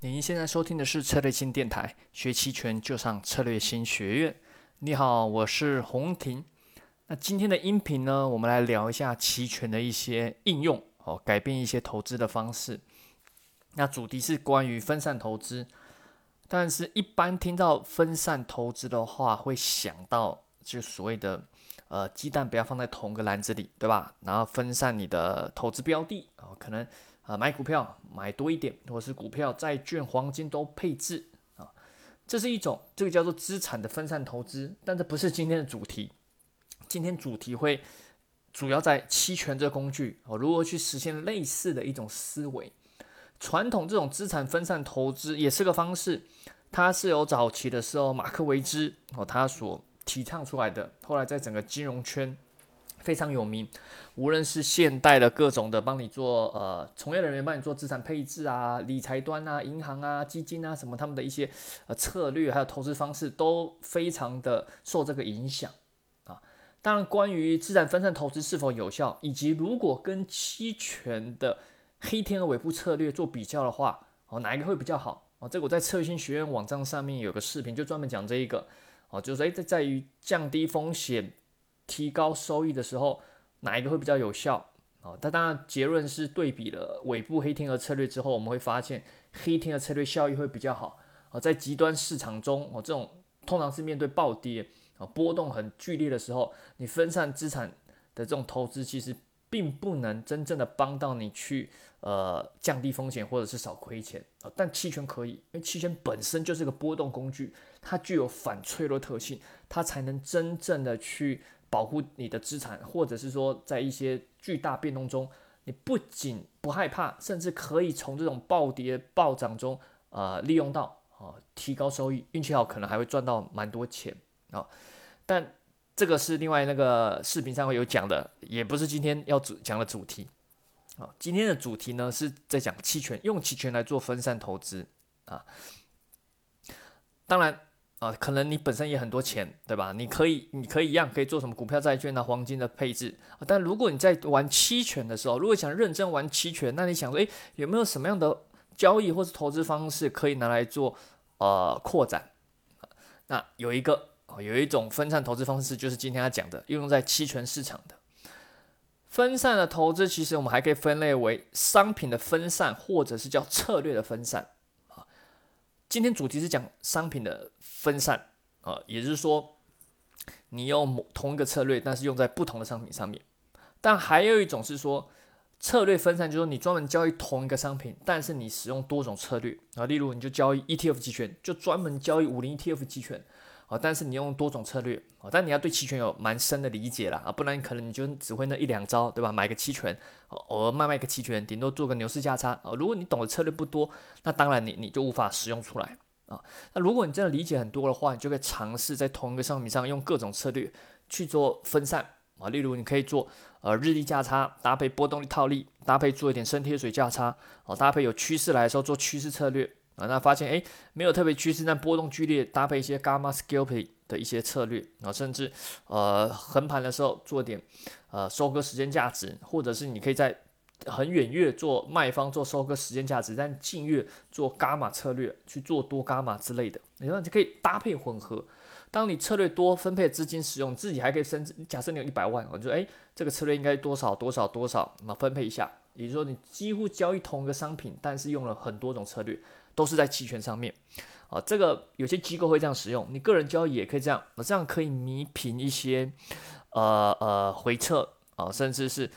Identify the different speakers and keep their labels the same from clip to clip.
Speaker 1: 您现在收听的是策略性电台，学期权就上策略性学院。你好，我是洪婷。那今天的音频呢，我们来聊一下期权的一些应用哦，改变一些投资的方式。那主题是关于分散投资，但是一般听到分散投资的话，会想到就所谓的呃鸡蛋不要放在同个篮子里，对吧？然后分散你的投资标的哦，可能。啊，买股票买多一点，或是股票、债券、黄金都配置啊，这是一种这个叫做资产的分散投资，但这不是今天的主题。今天主题会主要在期权这工具哦，如何去实现类似的一种思维。传统这种资产分散投资也是个方式，它是由早期的时候马克维兹哦他所提倡出来的，后来在整个金融圈。非常有名，无论是现代的各种的帮你做呃从业人员帮你做资产配置啊、理财端啊、银行啊、基金啊什么，他们的一些呃策略还有投资方式都非常的受这个影响啊。当然，关于资产分散投资是否有效，以及如果跟期权的黑天鹅尾部策略做比较的话，哦，哪一个会比较好？哦，这个我在策略性学院网站上面有个视频，就专门讲这一个哦，就是诶，在在于降低风险。提高收益的时候，哪一个会比较有效哦？但当然，结论是对比了尾部黑天鹅策略之后，我们会发现黑天鹅策略效益会比较好哦。在极端市场中，哦，这种通常是面对暴跌啊，波动很剧烈的时候，你分散资产的这种投资，其实并不能真正的帮到你去呃降低风险或者是少亏钱啊。但期权可以，因为期权本身就是个波动工具，它具有反脆弱特性，它才能真正的去。保护你的资产，或者是说在一些巨大变动中，你不仅不害怕，甚至可以从这种暴跌暴涨中，呃，利用到啊，提高收益，运气好可能还会赚到蛮多钱啊。但这个是另外那个视频上会有讲的，也不是今天要主讲的主题啊。今天的主题呢是在讲期权，用期权来做分散投资啊。当然。啊，可能你本身也很多钱，对吧？你可以，你可以一样可以做什么股票、债券啊、黄金的配置。但如果你在玩期权的时候，如果想认真玩期权，那你想说，诶，有没有什么样的交易或是投资方式可以拿来做呃扩展？那有一个啊，有一种分散投资方式，就是今天要讲的，应用在期权市场的分散的投资。其实我们还可以分类为商品的分散，或者是叫策略的分散。今天主题是讲商品的分散啊，也就是说，你用某同一个策略，但是用在不同的商品上面。但还有一种是说，策略分散，就是说你专门交易同一个商品，但是你使用多种策略啊，例如你就交易 ETF 期权，就专门交易五零 ETF 期权。啊，但是你用多种策略啊，但你要对期权有蛮深的理解啦啊，不然可能你就只会那一两招，对吧？买个期权，偶尔卖卖个期权，顶多做个牛市价差啊。如果你懂的策略不多，那当然你你就无法使用出来啊。那如果你真的理解很多的话，你就可以尝试在同一个商品上用各种策略去做分散啊。例如你可以做呃日历价差搭配波动率套利，搭配做一点深贴水价差啊，搭配有趋势来的时候做趋势策略。啊，那发现哎，没有特别趋势，但波动剧烈，搭配一些 gamma scalping 的一些策略啊，甚至呃横盘的时候做点呃收割时间价值，或者是你可以在很远月做卖方做收割时间价值，但近月做伽马策略去做多伽马之类的，你说就可以搭配混合。当你策略多分配资金使用，自己还可以升。假设你有一百万，我就哎这个策略应该多少多少多少，那么分配一下。也就是说，你几乎交易同一个商品，但是用了很多种策略。都是在期权上面，啊，这个有些机构会这样使用，你个人交易也可以这样，那这样可以弥平一些，呃呃回撤啊，甚至是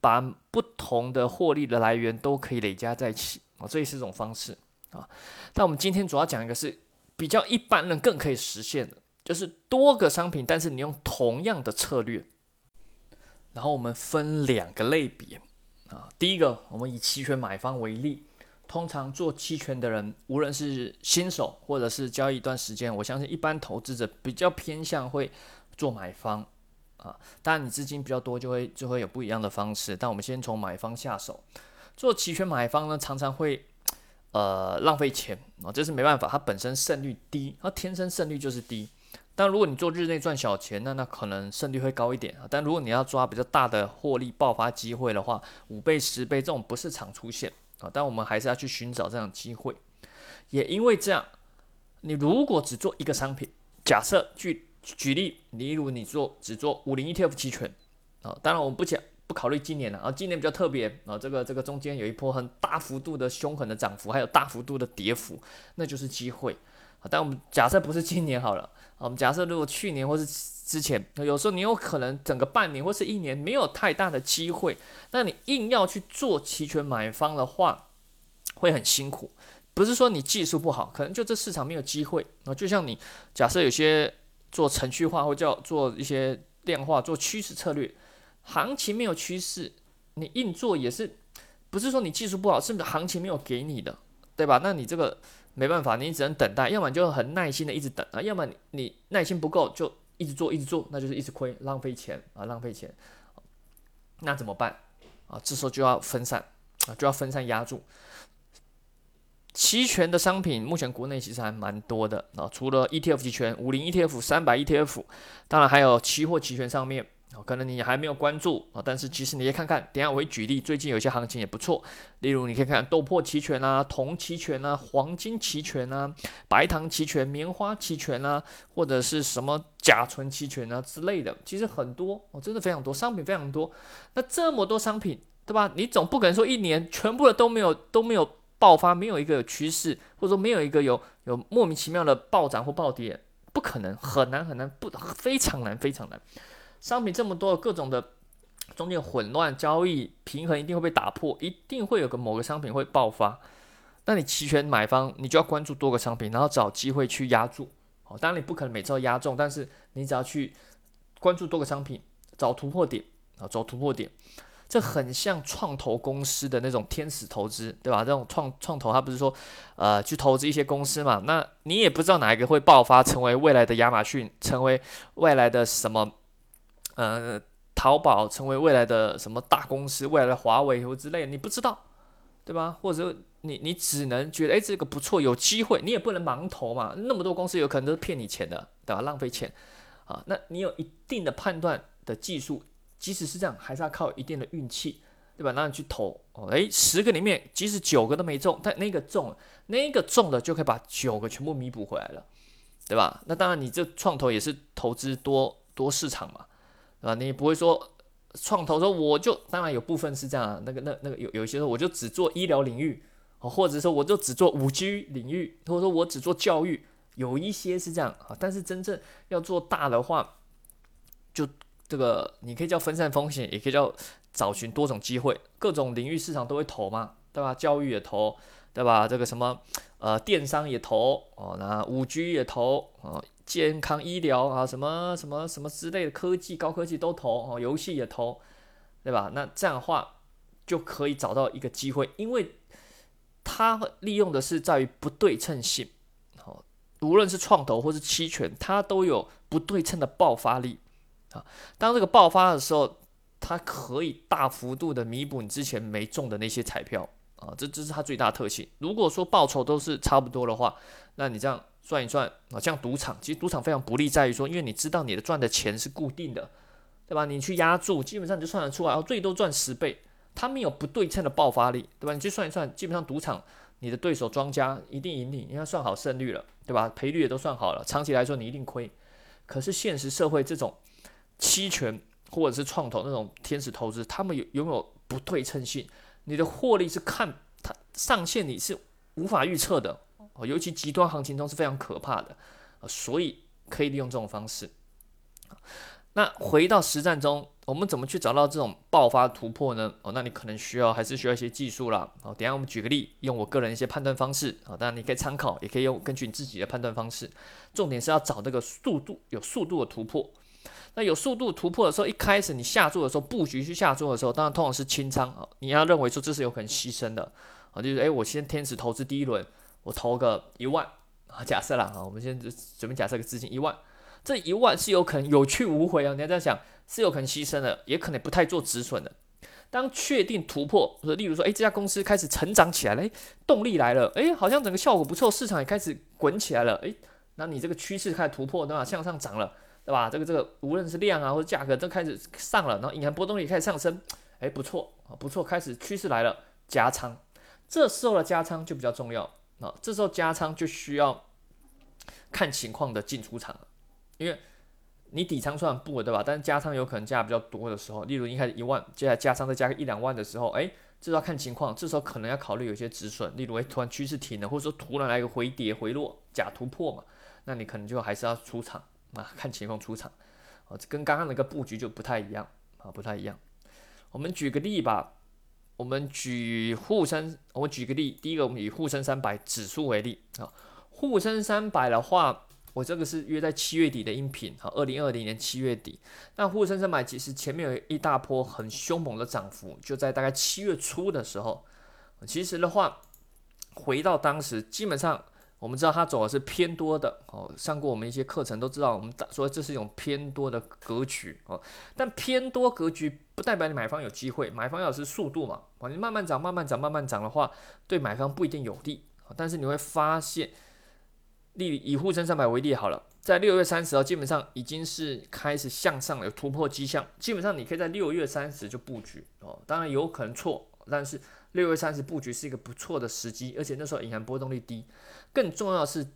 Speaker 1: 把不同的获利的来源都可以累加在一起啊，这也是一种方式啊。但我们今天主要讲一个是比较一般人更可以实现的，就是多个商品，但是你用同样的策略，然后我们分两个类别啊，第一个我们以期权买方为例。通常做期权的人，无论是新手或者是交易一段时间，我相信一般投资者比较偏向会做买方啊。当然，你资金比较多，就会就会有不一样的方式。但我们先从买方下手。做期权买方呢，常常会呃浪费钱啊，这是没办法，它本身胜率低，它天生胜率就是低。但如果你做日内赚小钱，那那可能胜率会高一点啊。但如果你要抓比较大的获利爆发机会的话，五倍、十倍这种不是常出现。啊，但我们还是要去寻找这样的机会。也因为这样，你如果只做一个商品，假设举举例，例如你做只做五零 ETF 期权啊，当然我们不讲不考虑今年了啊，今年比较特别啊，这个这个中间有一波很大幅度的凶狠的涨幅，还有大幅度的跌幅，那就是机会啊。但我们假设不是今年好了，啊我们假设如果去年或是之前，有时候你有可能整个半年或是一年没有太大的机会，那你硬要去做期权买方的话，会很辛苦。不是说你技术不好，可能就这市场没有机会啊。就像你假设有些做程序化或叫做一些量化做趋势策略，行情没有趋势，你硬做也是不是说你技术不好，是行情没有给你的，对吧？那你这个没办法，你只能等待，要么就很耐心的一直等啊，要么你耐心不够就一直做一直做，那就是一直亏，浪费钱啊，浪费钱。那怎么办啊？这时候就要分散啊，就要分散压住。期权的商品目前国内其实还蛮多的啊，除了 ETF 期权、五零 ETF、三百 ETF，当然还有期货期权上面啊，可能你还没有关注啊，但是其实你可以看看，等下我会举例，最近有些行情也不错，例如你可以看豆粕期权啊、铜期权啊、黄金期权啊、白糖期权、棉花期权啊，或者是什么甲醇期权啊之类的，其实很多哦，真的非常多，商品非常多。那这么多商品，对吧？你总不可能说一年全部的都没有都没有。爆发没有一个趋势，或者说没有一个有有莫名其妙的暴涨或暴跌，不可能，很难很难，不非常难非常难。商品这么多，各种的中间混乱交易平衡一定会被打破，一定会有个某个商品会爆发。那你期权买方，你就要关注多个商品，然后找机会去压住。哦，当然你不可能每次都压中，但是你只要去关注多个商品，找突破点啊，找突破点。这很像创投公司的那种天使投资，对吧？这种创创投，他不是说，呃，去投资一些公司嘛？那你也不知道哪一个会爆发，成为未来的亚马逊，成为未来的什么，呃，淘宝，成为未来的什么大公司，未来的华为或之类，你不知道，对吧？或者你你只能觉得，哎，这个不错，有机会，你也不能盲投嘛。那么多公司有可能都是骗你钱的，对吧？浪费钱啊。那你有一定的判断的技术。即使是这样，还是要靠一定的运气，对吧？那你去投哦，诶，十个里面，即使九个都没中，但那个中，那个中了就可以把九个全部弥补回来了，对吧？那当然，你这创投也是投资多多市场嘛，啊，你不会说创投说我就，当然有部分是这样，那个那那个有有一些说我就只做医疗领域，或者说我就只做五 G 领域，或者说我只做教育，有一些是这样啊，但是真正要做大的话，就。这个你可以叫分散风险，也可以叫找寻多种机会，各种领域市场都会投嘛，对吧？教育也投，对吧？这个什么呃电商也投哦，那五 G 也投哦，健康医疗啊，什么什么什么之类的科技高科技都投哦，游戏也投，对吧？那这样的话就可以找到一个机会，因为它利用的是在于不对称性，好，无论是创投或是期权，它都有不对称的爆发力。啊，当这个爆发的时候，它可以大幅度的弥补你之前没中的那些彩票啊，这这是它最大特性。如果说报酬都是差不多的话，那你这样算一算啊，像赌场，其实赌场非常不利在于说，因为你知道你的赚的钱是固定的，对吧？你去压注，基本上你就算得出来，哦，最多赚十倍，它没有不对称的爆发力，对吧？你去算一算，基本上赌场你的对手庄家一定赢你，你要算好胜率了，对吧？赔率也都算好了，长期来说你一定亏。可是现实社会这种。期权或者是创投那种天使投资，他们有拥有不对称性，你的获利是看它上限，你是无法预测的尤其极端行情中是非常可怕的所以可以利用这种方式。那回到实战中，我们怎么去找到这种爆发突破呢？哦，那你可能需要还是需要一些技术啦。哦，等下我们举个例，用我个人一些判断方式啊，当然你可以参考，也可以用根据你自己的判断方式。重点是要找那个速度有速度的突破。那有速度突破的时候，一开始你下注的时候，布局去下注的时候，当然通常是清仓啊。你要认为说这是有可能牺牲的啊，就是诶，我先天使投资第一轮，我投个一万啊，假设啦啊，我们先准备假设个资金一万，这一万是有可能有去无回啊。你要这样想，是有可能牺牲的，也可能不太做止损的。当确定突破，或者例如说，诶，这家公司开始成长起来了，诶，动力来了，诶，好像整个效果不错，市场也开始滚起来了，诶，那你这个趋势开始突破，对吧？向上涨了。对吧？这个这个，无论是量啊或者价格都开始上了，然后隐含波动率开始上升，哎，不错啊，不错，开始趋势来了，加仓，这时候的加仓就比较重要啊这时候加仓就需要看情况的进出场了，因为你底仓算不稳对吧？但是加仓有可能加比较多的时候，例如一开始一万，接下来加仓再加个一两万的时候，哎，这要看情况，这时候可能要考虑有些止损，例如哎突然趋势停了，或者说突然来个回跌回落假突破嘛，那你可能就还是要出场啊，看情况出场，哦，跟刚刚那个布局就不太一样啊，不太一样。我们举个例吧。我们举沪深，我举个例，第一个我们以沪深三百指数为例啊。沪深三百的话，我这个是约在七月底的音频啊，二零二零年七月底。那沪深三百其实前面有一大波很凶猛的涨幅，就在大概七月初的时候。其实的话，回到当时，基本上。我们知道它走的是偏多的哦，上过我们一些课程都知道，我们说这是一种偏多的格局哦。但偏多格局不代表你买方有机会，买方要是速度嘛，你慢慢涨、慢慢涨、慢慢涨的话，对买方不一定有利。但是你会发现，例以沪深三百为例好了，在六月三十号基本上已经是开始向上有突破迹象，基本上你可以在六月三十就布局哦。当然有可能错，但是。六月三十布局是一个不错的时机，而且那时候银行波动率低。更重要是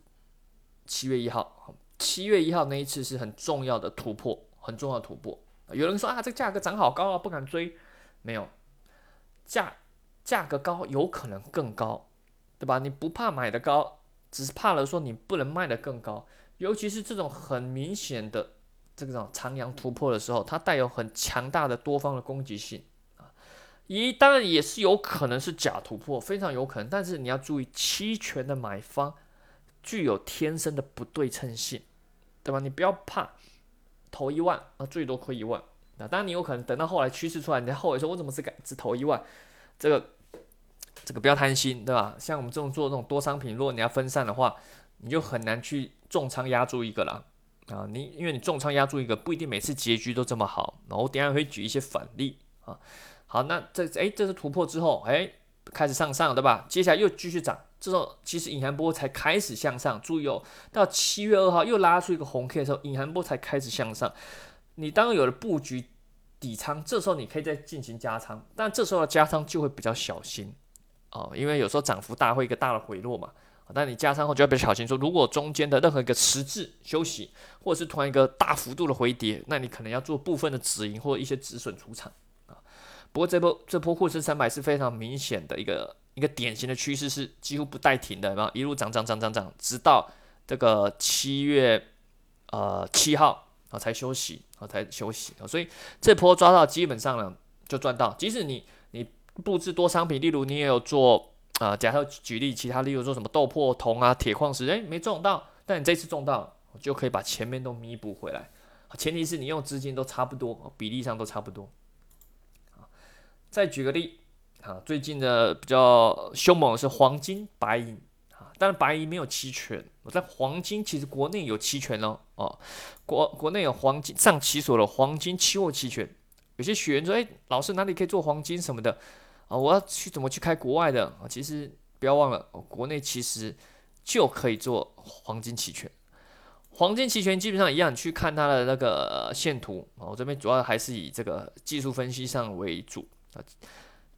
Speaker 1: 七月一号，七月一号那一次是很重要的突破，很重要突破。有人说啊，这个价格涨好高啊，不敢追。没有，价价格高有可能更高，对吧？你不怕买的高，只是怕了说你不能卖的更高。尤其是这种很明显的这种长阳突破的时候，它带有很强大的多方的攻击性。一当然也是有可能是假突破，非常有可能。但是你要注意，期权的买方具有天生的不对称性，对吧？你不要怕投一万啊，最多亏一万。那当然你有可能等到后来趋势出来，你在后悔说，我怎么只敢只投一万？这个这个不要贪心，对吧？像我们这种做这种多商品，如果你要分散的话，你就很难去重仓压住一个了啊。你因为你重仓压住一个，不一定每次结局都这么好。然后我等下会举一些反例啊。好，那这哎，这是突破之后，哎，开始向上，对吧？接下来又继续涨，这时候其实隐含波才开始向上。注意哦，到七月二号又拉出一个红 K 的时候，隐含波才开始向上。你当有了布局底仓，这时候你可以再进行加仓，但这时候的加仓就会比较小心哦，因为有时候涨幅大会一个大的回落嘛。但你加仓后就要比较小心，说如果中间的任何一个实质休息，或者是突然一个大幅度的回跌，那你可能要做部分的止盈或者一些止损出场。不过这波这波沪深三百是非常明显的一个一个典型的趋势，是几乎不带停的，然后一路涨涨涨涨涨，直到这个七月呃七号啊才休息啊才休息啊，所以这波抓到基本上呢就赚到，即使你你布置多商品，例如你也有做啊，假设举例其他例如做什么豆粕铜啊铁矿石，哎没中到，但你这次中到，就可以把前面都弥补回来，前提是你用资金都差不多，比例上都差不多。再举个例，啊，最近的比较凶猛的是黄金、白银，啊，当然白银没有期权，我在黄金其实国内有期权哦，哦，国国内有黄金上期所的黄金期货期权，有些学员说，哎，老师哪里可以做黄金什么的，啊，我要去怎么去开国外的啊？其实不要忘了，国内其实就可以做黄金期权，黄金期权基本上一样，你去看它的那个线图啊，我这边主要还是以这个技术分析上为主。啊，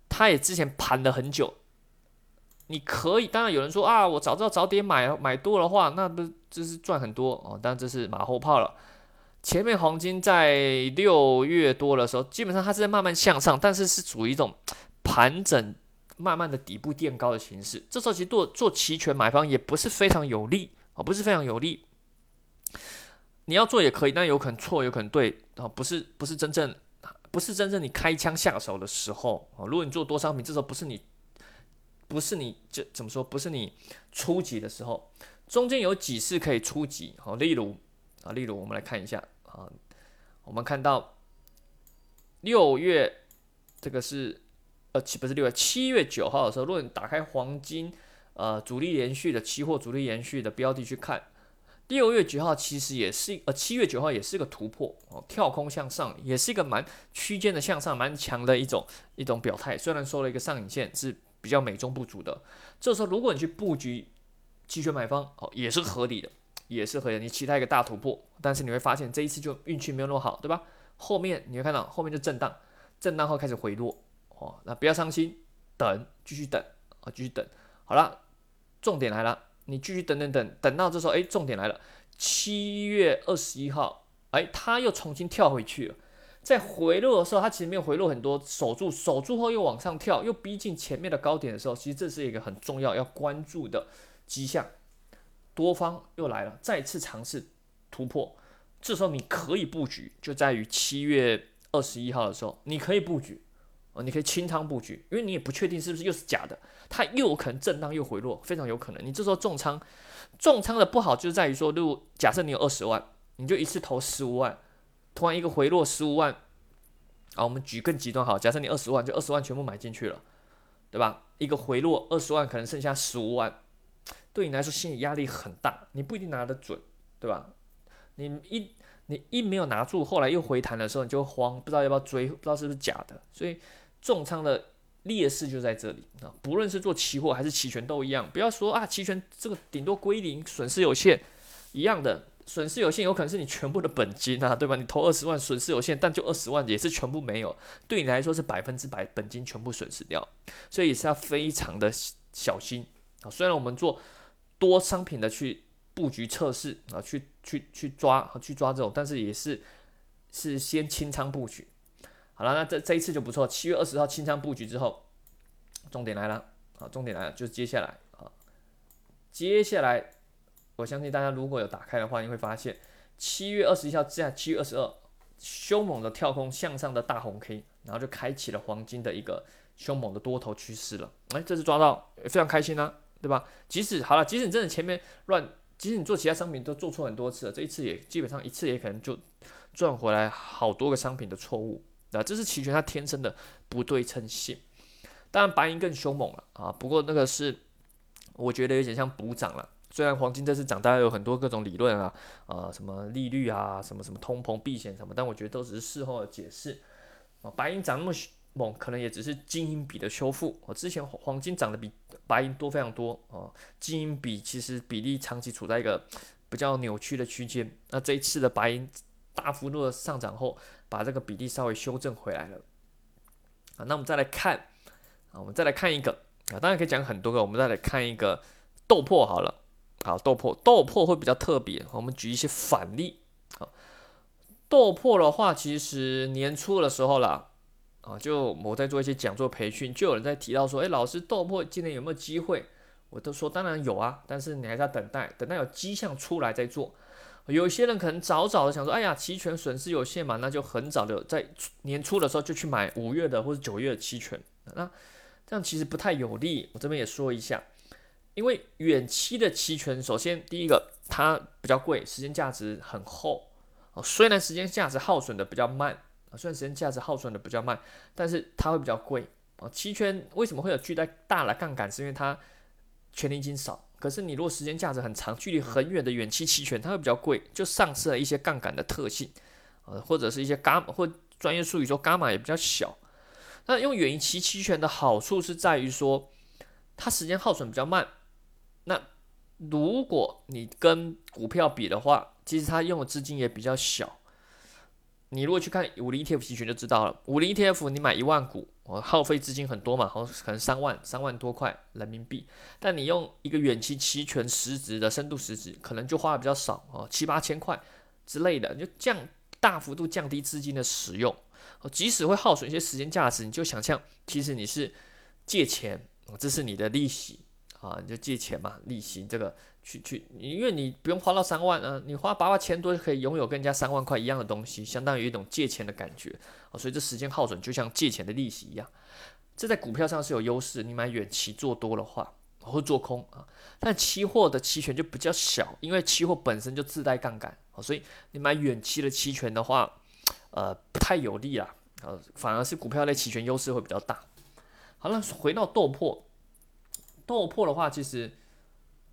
Speaker 1: 他也之前盘了很久，你可以，当然有人说啊，我早知道早点买，买多的话，那不就是赚很多哦？当然这是马后炮了。前面黄金在六月多的时候，基本上它是在慢慢向上，但是是属于一种盘整，慢慢的底部垫高的形式。这时候其实做做期权买方也不是非常有利啊，不是非常有利。你要做也可以，但有可能错，有可能对啊，不是不是真正。不是真正你开枪下手的时候啊！如果你做多商品，这时候不是你，不是你这怎么说？不是你初级的时候，中间有几次可以初级好，例如啊，例如我们来看一下啊，我们看到六月这个是呃七不是六月七月九号的时候，如果你打开黄金呃主力连续的期货主力连续的标的去看。六月九号其实也是呃，七月九号也是个突破哦，跳空向上，也是一个蛮区间的向上，蛮强的一种一种表态。虽然收了一个上影线是比较美中不足的，这时候如果你去布局期权买方哦，也是合理的，也是合理。你期待一个大突破，但是你会发现这一次就运气没有那么好，对吧？后面你会看到后面就震荡，震荡后开始回落哦，那不要伤心，等继续等啊，继续等。好了。重点来了，你继续等等等，等到这时候，哎，重点来了，七月二十一号，哎，它又重新跳回去了。在回落的时候，它其实没有回落很多，守住，守住后又往上跳，又逼近前面的高点的时候，其实这是一个很重要要关注的迹象。多方又来了，再次尝试突破，这时候你可以布局，就在于七月二十一号的时候，你可以布局，哦，你可以清仓布局，因为你也不确定是不是又是假的，它又有可能震荡又回落，非常有可能。你这时候重仓，重仓的不好就在于说，如果假设你有二十万，你就一次投十五万。突然一个回落十五万，啊，我们举更极端好，假设你二十万，就二十万全部买进去了，对吧？一个回落二十万，可能剩下十五万，对你来说心理压力很大，你不一定拿得准，对吧？你一你一没有拿住，后来又回弹的时候，你就慌，不知道要不要追，不知道是不是假的，所以重仓的劣势就在这里啊！不论是做期货还是期权都一样，不要说啊，期权这个顶多归零，损失有限，一样的。损失有限，有可能是你全部的本金啊，对吧？你投二十万，损失有限，但就二十万也是全部没有，对你来说是百分之百本金全部损失掉，所以也是要非常的小心啊。虽然我们做多商品的去布局测试啊，去去去抓去抓这种，但是也是是先清仓布局。好了，那这这一次就不错，七月二十号清仓布局之后，重点来了啊，重点来了，就是接下来啊，接下来。我相信大家如果有打开的话，你会发现七月二十一号至七月二十二，凶猛的跳空向上的大红 K，然后就开启了黄金的一个凶猛的多头趋势了。哎，这次抓到非常开心啊，对吧？即使好了，即使你真的前面乱，即使你做其他商品都做错很多次了，这一次也基本上一次也可能就赚回来好多个商品的错误。啊这是期权它天生的不对称性。当然白银更凶猛了啊，不过那个是我觉得有点像补涨了。虽然黄金这次涨，大家有很多各种理论啊，呃，什么利率啊，什么什么通膨避险什么，但我觉得都只是事后的解释。啊，白银涨那么猛，可能也只是金银比的修复。我之前黄金涨得比白银多非常多啊，金银比其实比例长期处在一个比较扭曲的区间。那这一次的白银大幅度的上涨后，把这个比例稍微修正回来了。啊，那我们再来看，啊，我们再来看一个啊，当然可以讲很多个，我们再来看一个豆粕好了。好，豆粕豆粕会比较特别，我们举一些反例。好，豆粕的话，其实年初的时候啦，啊，就我在做一些讲座培训，就有人在提到说，哎，老师，豆粕今年有没有机会？我都说当然有啊，但是你还是要等待，等待有迹象出来再做。有些人可能早早的想说，哎呀，期权损失有限嘛，那就很早的在年初的时候就去买五月的或者九月的期权，那这样其实不太有利。我这边也说一下。因为远期的期权，首先第一个它比较贵，时间价值很厚。虽然时间价值耗损的比较慢，虽然时间价值耗损的比较慢，但是它会比较贵啊。期权为什么会有巨大大的杠杆？是因为它权利金少。可是你如果时间价值很长，距离很远的远期期权，它会比较贵，就丧失了一些杠杆的特性呃，或者是一些伽马或专业术语说伽马也比较小。那用远期期权的好处是在于说，它时间耗损比较慢。那如果你跟股票比的话，其实它用的资金也比较小。你如果去看五零 ETF 期权就知道了，五零 ETF 你买一万股，哦，耗费资金很多嘛，好可能三万三万多块人民币。但你用一个远期期权实值的深度实值，可能就花的比较少哦，七八千块之类的，就降大幅度降低资金的使用。哦，即使会耗损一些时间价值，你就想象其实你是借钱，这是你的利息。啊，你就借钱嘛，利息这个去去，因为你不用花到三万啊，你花八万千多就可以拥有跟人家三万块一样的东西，相当于一种借钱的感觉啊，所以这时间耗损就像借钱的利息一样，这在股票上是有优势，你买远期做多的话，或做空啊，但期货的期权就比较小，因为期货本身就自带杠杆啊，所以你买远期的期权的话，呃，不太有利啊，呃，反而是股票类期权优势会比较大。好了，回到豆粕。豆粕的话，其实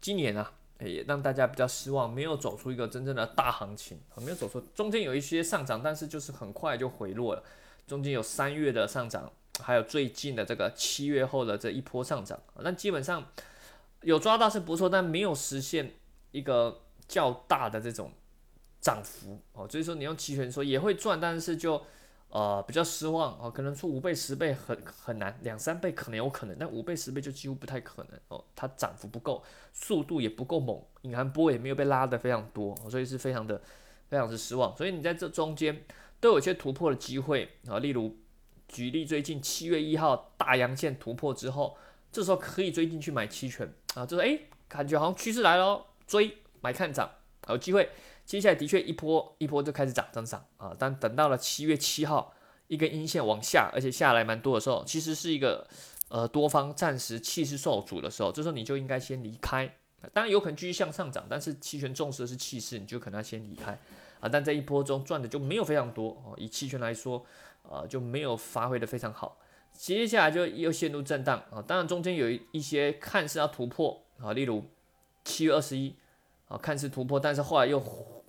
Speaker 1: 今年啊，也让大家比较失望，没有走出一个真正的大行情，没有走出中间有一些上涨，但是就是很快就回落了。中间有三月的上涨，还有最近的这个七月后的这一波上涨，那基本上有抓到是不错，但没有实现一个较大的这种涨幅哦。所以说你用期权说也会赚，但是就呃比较失望哦，可能说五倍十倍很很难，两三倍可能有可能，但五倍十倍就几乎不太可能哦，它涨幅不够，速度也不够猛，隐含波也没有被拉得非常多，所以是非常的非常之失望。所以你在这中间都有些突破的机会啊，例如举例最近七月一号大阳线突破之后，这时候可以追进去买期权啊，就是诶，感觉好像趋势来了，追买看涨有机会。接下来的确一波一波就开始涨涨涨啊，但等到了七月七号一根阴线往下，而且下来蛮多的时候，其实是一个呃多方暂时气势受阻的时候，这时候你就应该先离开。当然有可能继续向上涨，但是期权重视的是气势，你就可能要先离开啊。但这一波中赚的就没有非常多哦，以期权来说，呃就没有发挥的非常好。接下来就又陷入震荡啊，当然中间有一些看似要突破啊，例如七月二十一。啊，看似突破，但是后来又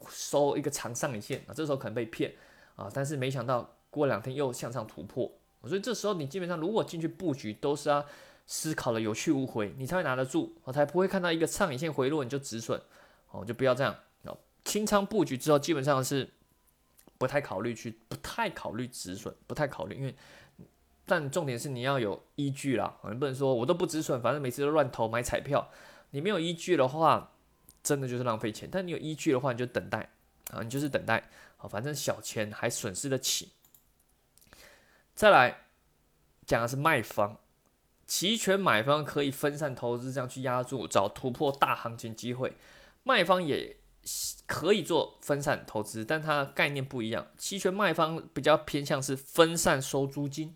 Speaker 1: 收一个长上影线啊，这时候可能被骗啊，但是没想到过两天又向上突破，所以这时候你基本上如果进去布局，都是要思考的有去无回，你才会拿得住，我才不会看到一个上影线回落你就止损，哦，就不要这样哦。清仓布局之后，基本上是不太考虑去，不太考虑止损，不太考虑，因为但重点是你要有依据啦，你不能说我都不止损，反正每次都乱投买彩票，你没有依据的话。真的就是浪费钱，但你有依据的话，你就等待啊，你就是等待，好，反正小钱还损失得起。再来讲的是卖方，期权买方可以分散投资，这样去压住找突破大行情机会；卖方也可以做分散投资，但它概念不一样。期权卖方比较偏向是分散收租金。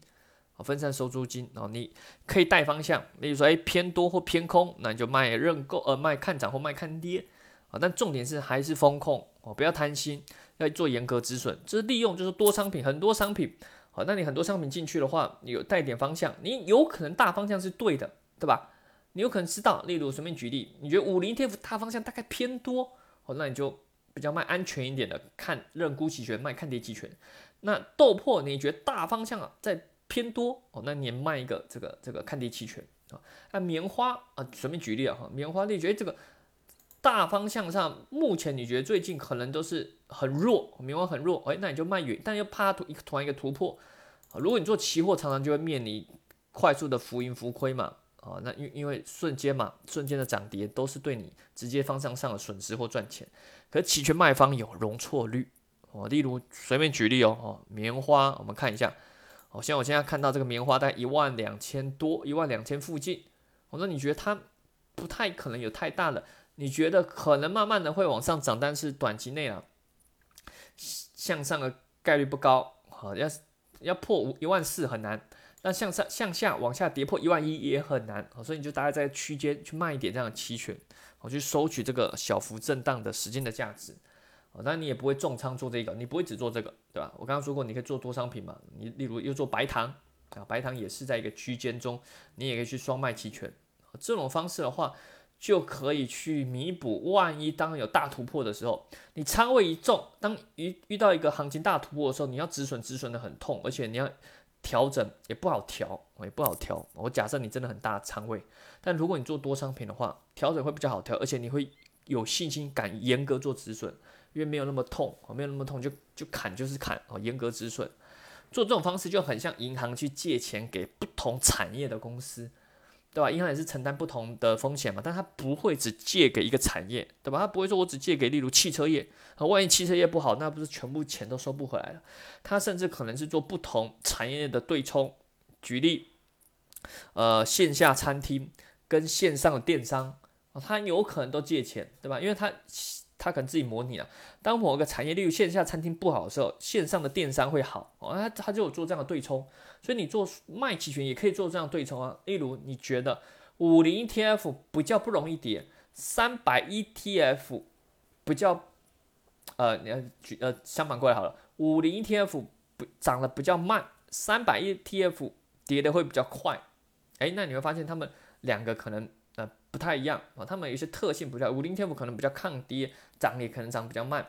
Speaker 1: 分散收租金然后，你可以带方向，例如说，哎，偏多或偏空，那你就卖认购，呃，卖看涨或卖看跌啊。但重点是还是风控哦，不要贪心，要做严格止损。这是利用就是多商品，很多商品，好，那你很多商品进去的话，你有带点方向，你有可能大方向是对的，对吧？你有可能知道，例如随便举例，你觉得五零 TF 大方向大概偏多，哦，那你就比较卖安全一点的，看认沽期权，卖看跌期权。那豆粕，你觉得大方向啊，在偏多哦，那你卖一个这个这个看跌期权啊。那棉花啊，随便举例啊哈，棉花你觉得这个大方向上，目前你觉得最近可能都是很弱，棉花很弱，哎，那你就卖远，但又怕突一个突然一个突破啊。如果你做期货，常常就会面临快速的浮盈浮亏嘛啊。那因因为瞬间嘛，瞬间的涨跌都是对你直接方向上的损失或赚钱。可期权卖方有容错率哦，例如随便举例哦哦，棉花我们看一下。好像我现在看到这个棉花在一万两千多，一万两千附近。我说你觉得它不太可能有太大的？你觉得可能慢慢的会往上涨，但是短期内啊向上的概率不高。好，要要破五一万四很难，那向上向下往下跌破一万一也很难。好，所以你就大概在区间去卖一点这样的期权，我去收取这个小幅震荡的时间的价值。当然你也不会重仓做这个，你不会只做这个，对吧？我刚刚说过，你可以做多商品嘛。你例如又做白糖啊，白糖也是在一个区间中，你也可以去双卖期权。这种方式的话，就可以去弥补，万一当有大突破的时候，你仓位一重，当遇遇到一个行情大突破的时候，你要止损止损的很痛，而且你要调整也不好调，也不好调。我假设你真的很大仓位，但如果你做多商品的话，调整会比较好调，而且你会有信心敢严格做止损。因为没有那么痛，哦，没有那么痛，就就砍就是砍，哦，严格止损，做这种方式就很像银行去借钱给不同产业的公司，对吧？银行也是承担不同的风险嘛，但它不会只借给一个产业，对吧？它不会说我只借给例如汽车业，啊万一汽车业不好，那不是全部钱都收不回来了？它甚至可能是做不同产业的对冲，举例，呃，线下餐厅跟线上的电商，啊，它有可能都借钱，对吧？因为它。他可能自己模拟啊，当某个产业例如线下餐厅不好的时候，线上的电商会好哦，他他就有做这样的对冲，所以你做卖期权也可以做这样对冲啊。例如你觉得五零 ETF 比较不容易跌，三百 ETF 比较呃，你要举呃相反过来好了，五零 ETF 不涨得比较慢，三百 ETF 跌的会比较快，哎，那你会发现他们两个可能。不太一样啊，它们有一些特性不太。五零 T F 可能比较抗跌，涨也可能涨比较慢，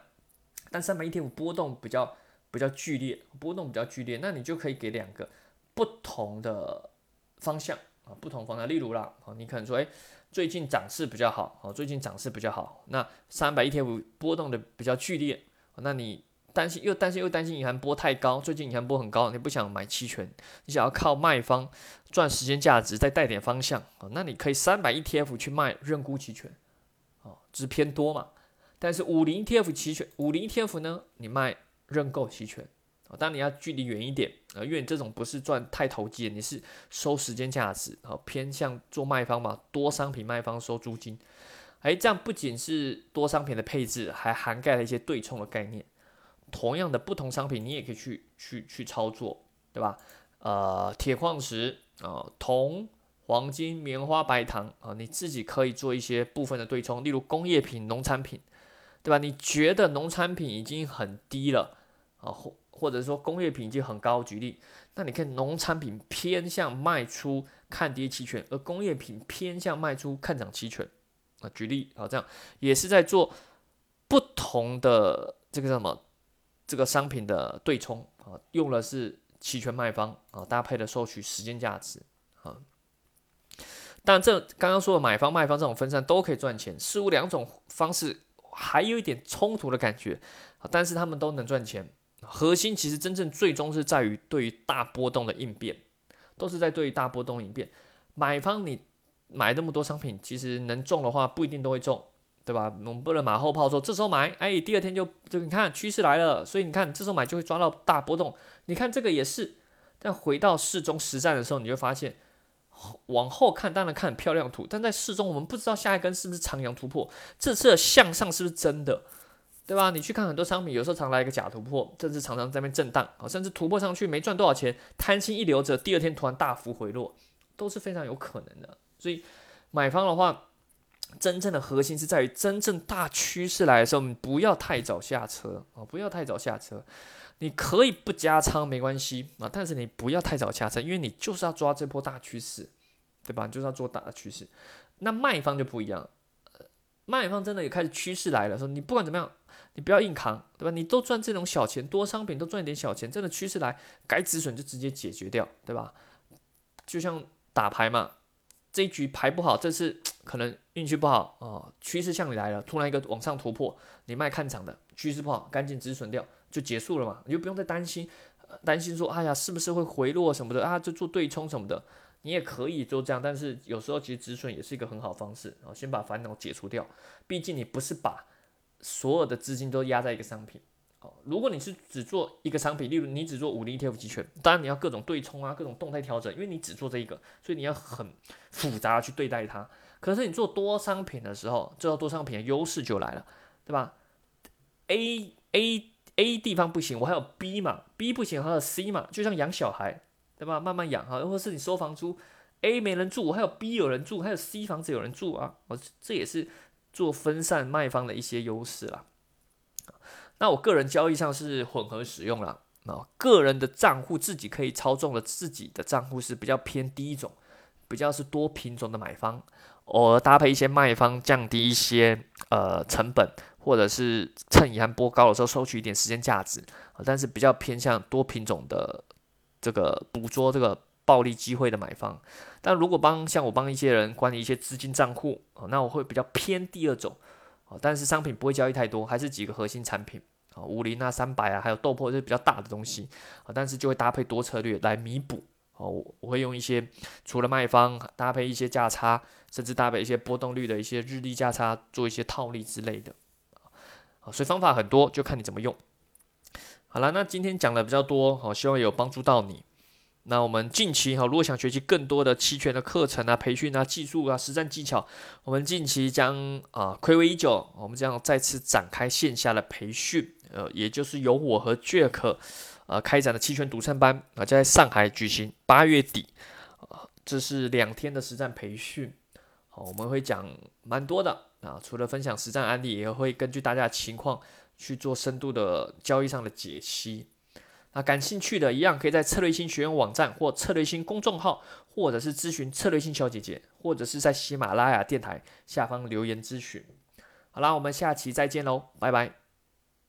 Speaker 1: 但三百一 T F 波动比较比较剧烈，波动比较剧烈，那你就可以给两个不同的方向啊，不同方向。例如啦，啊，你可能说，哎，最近涨势比较好，哦，最近涨势比较好，那三百一 T F 波动的比较剧烈，那你担心又担心又担心隐含波太高，最近隐含波很高，你不想买期权，你想要靠卖方赚时间价值，再带点方向啊，那你可以三百 ETF 去卖认沽期权，哦，只偏多嘛。但是五零 ETF 期权，五零 ETF 呢，你卖认购期权啊，当然你要距离远一点啊，因为你这种不是赚太投机，你是收时间价值啊，偏向做卖方嘛，多商品卖方收租金。哎，这样不仅是多商品的配置，还涵盖了一些对冲的概念。同样的不同商品，你也可以去去去操作，对吧？呃，铁矿石啊，铜、黄金、棉花、白糖啊，你自己可以做一些部分的对冲，例如工业品、农产品，对吧？你觉得农产品已经很低了啊，或或者说工业品已经很高，举例，那你看农产品偏向卖出看跌期权，而工业品偏向卖出看涨期权。啊，举例啊，这样也是在做不同的这个什么这个商品的对冲啊，用的是期权卖方啊搭配的收取时间价值啊。但这刚刚说的买方卖方这种分散都可以赚钱，似乎两种方式还有一点冲突的感觉，但是他们都能赚钱。核心其实真正最终是在于对于大波动的应变，都是在对于大波动应变。买方你。买那么多商品，其实能中的话不一定都会中，对吧？我们不能马后炮说这时候买，哎，第二天就就你看趋势来了，所以你看这时候买就会抓到大波动。你看这个也是，但回到市中实战的时候，你就发现往后看当然看很漂亮图，但在市中我们不知道下一根是不是长阳突破，这次的向上是不是真的，对吧？你去看很多商品，有时候常来一个假突破，甚至常常在那边震荡啊，甚至突破上去没赚多少钱，贪心一留着，第二天突然大幅回落，都是非常有可能的。所以，买方的话，真正的核心是在于真正大趋势来的时候，你不要太早下车啊！不要太早下车，你可以不加仓没关系啊，但是你不要太早下车，因为你就是要抓这波大趋势，对吧？就是要做大的趋势。那卖方就不一样，卖方真的也开始趋势来了，说你不管怎么样，你不要硬扛，对吧？你都赚这种小钱，多商品都赚一点小钱，真的趋势来，该止损就直接解决掉，对吧？就像打牌嘛。这一局牌不好，这次可能运气不好啊，趋势向你来了，突然一个往上突破，你卖看涨的，趋势不好，赶紧止损掉，就结束了嘛，你就不用再担心，担心说，哎呀，是不是会回落什么的啊，就做对冲什么的，你也可以做这样，但是有时候其实止损也是一个很好方式啊，先把烦恼解除掉，毕竟你不是把所有的资金都压在一个商品。如果你是只做一个商品，例如你只做五零 ETF 期权，当然你要各种对冲啊，各种动态调整，因为你只做这一个，所以你要很复杂去对待它。可是你做多商品的时候，这多商品的优势就来了，对吧？A A A 地方不行，我还有 B 嘛，B 不行还有 C 嘛，就像养小孩，对吧？慢慢养哈，或者是你收房租，A 没人住，我还有 B 有人住，还有 C 房子有人住啊，我这也是做分散卖方的一些优势啦。那我个人交易上是混合使用了啊，个人的账户自己可以操纵的自己的账户是比较偏第一种，比较是多品种的买方，偶尔搭配一些卖方，降低一些呃成本，或者是趁银行波高的时候收取一点时间价值，但是比较偏向多品种的这个捕捉这个暴利机会的买方。但如果帮像我帮一些人管理一些资金账户，那我会比较偏第二种。但是商品不会交易太多，还是几个核心产品啊，五零啊、三百啊，还有豆粕这些比较大的东西啊，但是就会搭配多策略来弥补。啊，我我会用一些除了卖方搭配一些价差，甚至搭配一些波动率的一些日历价差，做一些套利之类的。啊，所以方法很多，就看你怎么用。好了，那今天讲的比较多，好，希望有帮助到你。那我们近期哈，如果想学习更多的期权的课程啊、培训啊、技术啊、实战技巧，我们近期将啊，暌违已久，我们将再次展开线下的培训，呃，也就是由我和 Jack 呃开展的期权独胜班啊，在上海举行，八月底啊，这是两天的实战培训，好，我们会讲蛮多的啊，除了分享实战案例，也会根据大家的情况去做深度的交易上的解析。啊感兴趣的，一样可以在策略性学院网站或策略性公众号，或者是咨询策略性小姐姐，或者是在喜马拉雅电台下方留言咨询。好啦，我们下期再见喽，拜拜。